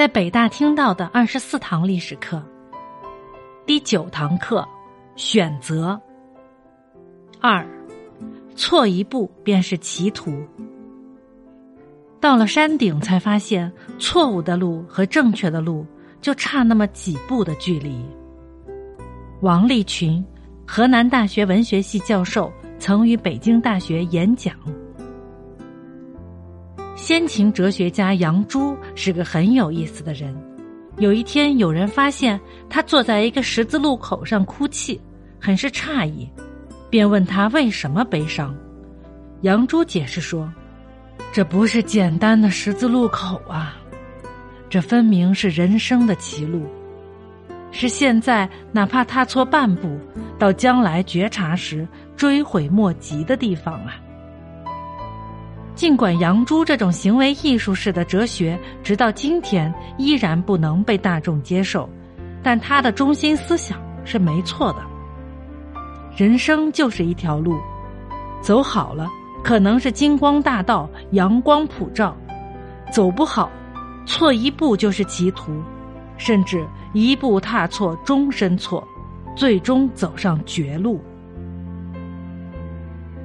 在北大听到的二十四堂历史课，第九堂课选择二，错一步便是歧途。到了山顶，才发现错误的路和正确的路就差那么几步的距离。王立群，河南大学文学系教授，曾于北京大学演讲。先秦哲学家杨朱是个很有意思的人。有一天，有人发现他坐在一个十字路口上哭泣，很是诧异，便问他为什么悲伤。杨朱解释说：“这不是简单的十字路口啊，这分明是人生的歧路，是现在哪怕踏错半步，到将来觉察时追悔莫及的地方啊。”尽管杨朱这种行为艺术式的哲学，直到今天依然不能被大众接受，但他的中心思想是没错的。人生就是一条路，走好了可能是金光大道、阳光普照；走不好，错一步就是歧途，甚至一步踏错，终身错，最终走上绝路。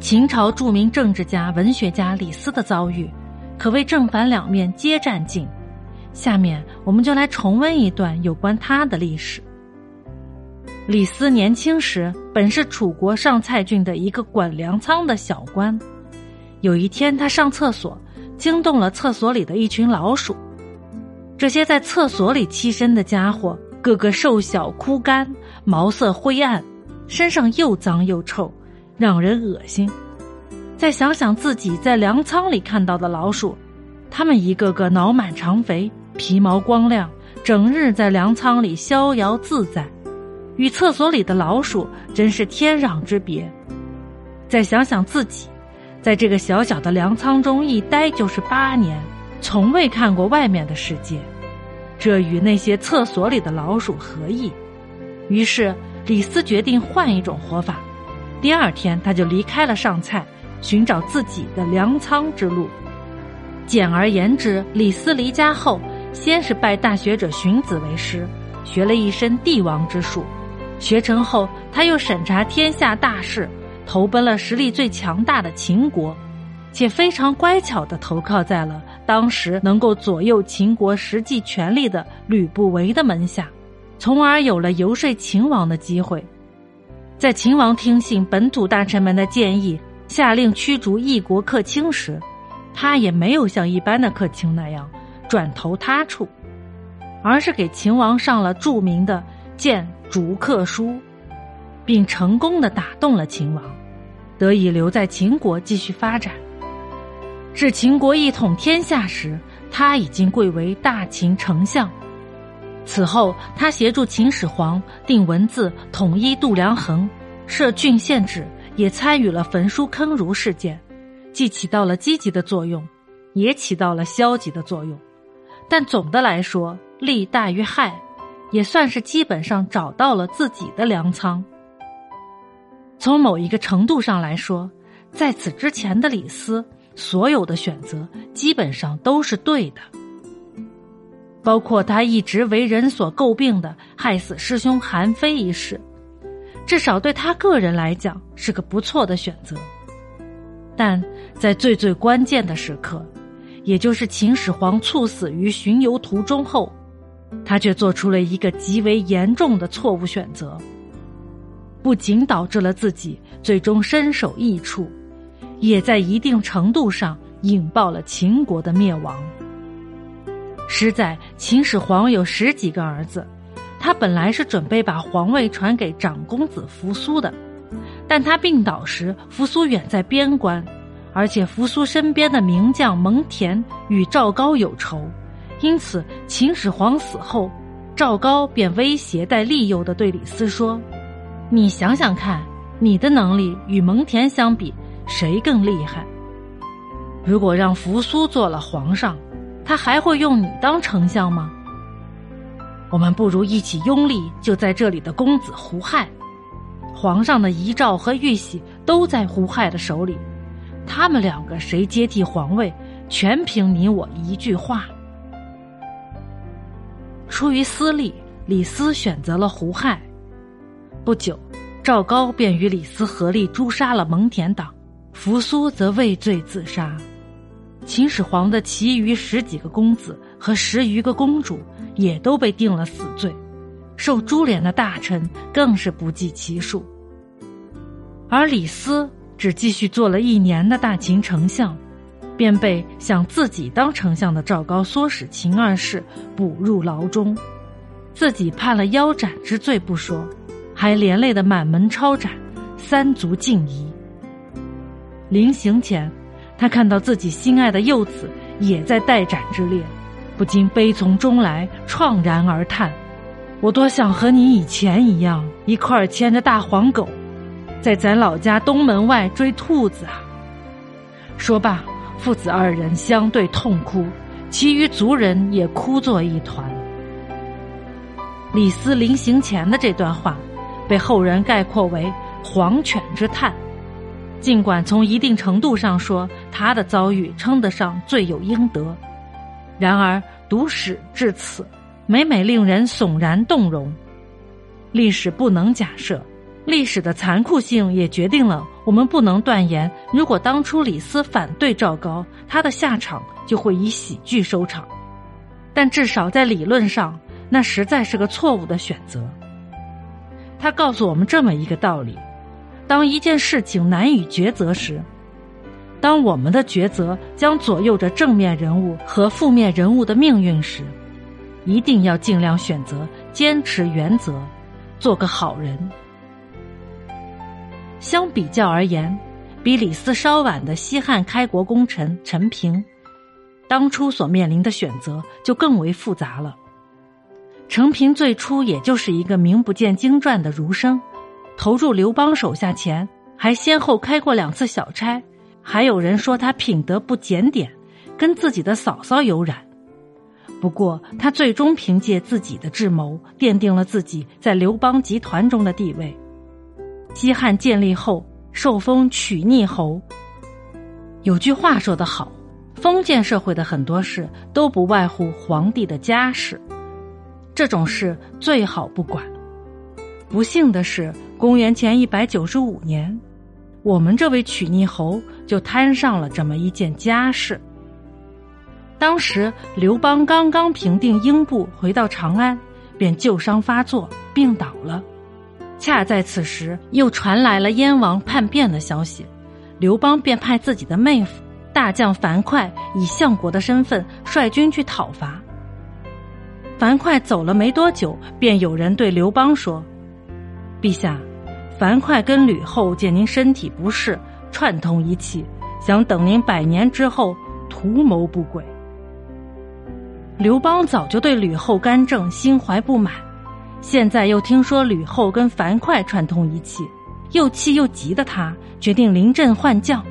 秦朝著名政治家、文学家李斯的遭遇，可谓正反两面皆占尽。下面我们就来重温一段有关他的历史。李斯年轻时本是楚国上蔡郡的一个管粮仓的小官。有一天，他上厕所，惊动了厕所里的一群老鼠。这些在厕所里栖身的家伙，个个瘦小枯干，毛色灰暗，身上又脏又臭。让人恶心。再想想自己在粮仓里看到的老鼠，它们一个个脑满肠肥，皮毛光亮，整日在粮仓里逍遥自在，与厕所里的老鼠真是天壤之别。再想想自己，在这个小小的粮仓中一待就是八年，从未看过外面的世界，这与那些厕所里的老鼠何异？于是李斯决定换一种活法。第二天，他就离开了上蔡，寻找自己的粮仓之路。简而言之，李斯离家后，先是拜大学者荀子为师，学了一身帝王之术。学成后，他又审查天下大事，投奔了实力最强大的秦国，且非常乖巧的投靠在了当时能够左右秦国实际权力的吕不韦的门下，从而有了游说秦王的机会。在秦王听信本土大臣们的建议，下令驱逐异国客卿时，他也没有像一般的客卿那样转投他处，而是给秦王上了著名的谏逐客书，并成功的打动了秦王，得以留在秦国继续发展。至秦国一统天下时，他已经贵为大秦丞相。此后，他协助秦始皇定文字，统一度量衡，设郡县制，也参与了焚书坑儒事件，既起到了积极的作用，也起到了消极的作用。但总的来说，利大于害，也算是基本上找到了自己的粮仓。从某一个程度上来说，在此之前的李斯所有的选择基本上都是对的。包括他一直为人所诟病的害死师兄韩非一事，至少对他个人来讲是个不错的选择。但在最最关键的时刻，也就是秦始皇猝死于巡游途中后，他却做出了一个极为严重的错误选择，不仅导致了自己最终身首异处，也在一定程度上引爆了秦国的灭亡。实在，秦始皇有十几个儿子，他本来是准备把皇位传给长公子扶苏的，但他病倒时，扶苏远在边关，而且扶苏身边的名将蒙恬与赵高有仇，因此秦始皇死后，赵高便威胁带利诱的对李斯说：“你想想看，你的能力与蒙恬相比，谁更厉害？如果让扶苏做了皇上。”他还会用你当丞相吗？我们不如一起拥立就在这里的公子胡亥，皇上的遗诏和玉玺都在胡亥的手里，他们两个谁接替皇位，全凭你我一句话。出于私利，李斯选择了胡亥。不久，赵高便与李斯合力诛杀了蒙恬党，扶苏则畏罪自杀。秦始皇的其余十几个公子和十余个公主也都被定了死罪，受株连的大臣更是不计其数。而李斯只继续做了一年的大秦丞相，便被想自己当丞相的赵高唆使秦二世捕入牢中，自己判了腰斩之罪不说，还连累的满门抄斩，三族尽夷。临行前。他看到自己心爱的幼子也在待斩之列，不禁悲从中来，怆然而叹：“我多想和你以前一样，一块牵着大黄狗，在咱老家东门外追兔子啊！”说罢，父子二人相对痛哭，其余族人也哭作一团。李斯临行前的这段话，被后人概括为“黄犬之叹”。尽管从一定程度上说，他的遭遇称得上罪有应得，然而读史至此，每每令人悚然动容。历史不能假设，历史的残酷性也决定了我们不能断言：如果当初李斯反对赵高，他的下场就会以喜剧收场。但至少在理论上，那实在是个错误的选择。他告诉我们这么一个道理。当一件事情难以抉择时，当我们的抉择将左右着正面人物和负面人物的命运时，一定要尽量选择坚持原则，做个好人。相比较而言，比李斯稍晚的西汉开国功臣陈平，当初所面临的选择就更为复杂了。陈平最初也就是一个名不见经传的儒生。投入刘邦手下前，还先后开过两次小差，还有人说他品德不检点，跟自己的嫂嫂有染。不过，他最终凭借自己的智谋，奠定了自己在刘邦集团中的地位。西汉建立后，受封曲逆侯。有句话说得好，封建社会的很多事都不外乎皇帝的家事，这种事最好不管。不幸的是。公元前一百九十五年，我们这位曲逆侯就摊上了这么一件家事。当时刘邦刚刚平定英布，回到长安，便旧伤发作，病倒了。恰在此时，又传来了燕王叛变的消息，刘邦便派自己的妹夫大将樊哙以相国的身份率军去讨伐。樊哙走了没多久，便有人对刘邦说：“陛下。”樊哙跟吕后见您身体不适，串通一气，想等您百年之后图谋不轨。刘邦早就对吕后干政心怀不满，现在又听说吕后跟樊哙串通一气，又气又急的他决定临阵换将，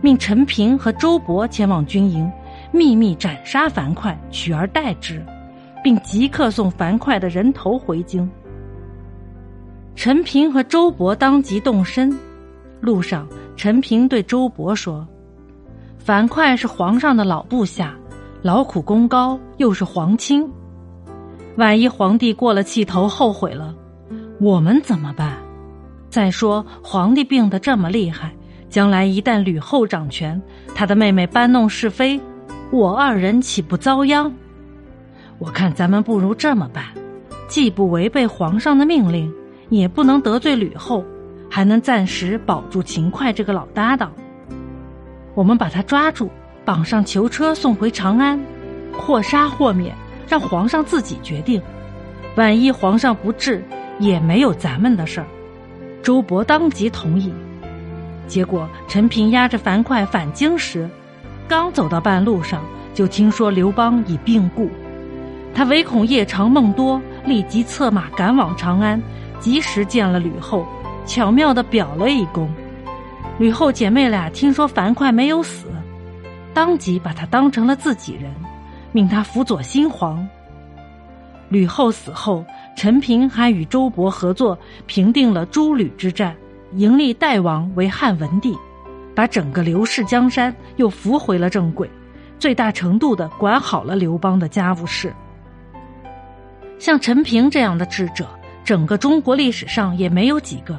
命陈平和周勃前往军营，秘密斩杀樊哙，取而代之，并即刻送樊哙的人头回京。陈平和周勃当即动身，路上，陈平对周勃说：“樊哙是皇上的老部下，劳苦功高，又是皇亲，万一皇帝过了气头后悔了，我们怎么办？再说皇帝病得这么厉害，将来一旦吕后掌权，他的妹妹搬弄是非，我二人岂不遭殃？我看咱们不如这么办，既不违背皇上的命令。”也不能得罪吕后，还能暂时保住秦桧这个老搭档。我们把他抓住，绑上囚车送回长安，或杀或免，让皇上自己决定。万一皇上不治，也没有咱们的事儿。周勃当即同意。结果陈平押着樊哙返京时，刚走到半路上，就听说刘邦已病故。他唯恐夜长梦多，立即策马赶往长安。及时见了吕后，巧妙的表了一功。吕后姐妹俩听说樊哙没有死，当即把他当成了自己人，命他辅佐新皇。吕后死后，陈平还与周勃合作，平定了诸吕之战，迎立代王为汉文帝，把整个刘氏江山又扶回了正轨，最大程度的管好了刘邦的家务事。像陈平这样的智者，整个中国历史上也没有几个。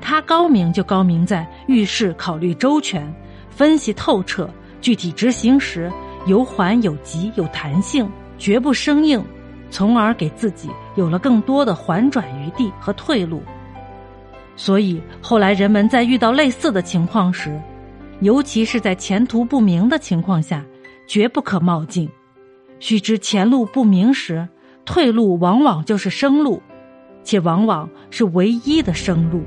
他高明就高明在遇事考虑周全，分析透彻，具体执行时有缓有急有弹性，绝不生硬，从而给自己有了更多的缓转余地和退路。所以后来人们在遇到类似的情况时，尤其是在前途不明的情况下，绝不可冒进。须知前路不明时，退路往往就是生路，且往往是唯一的生路。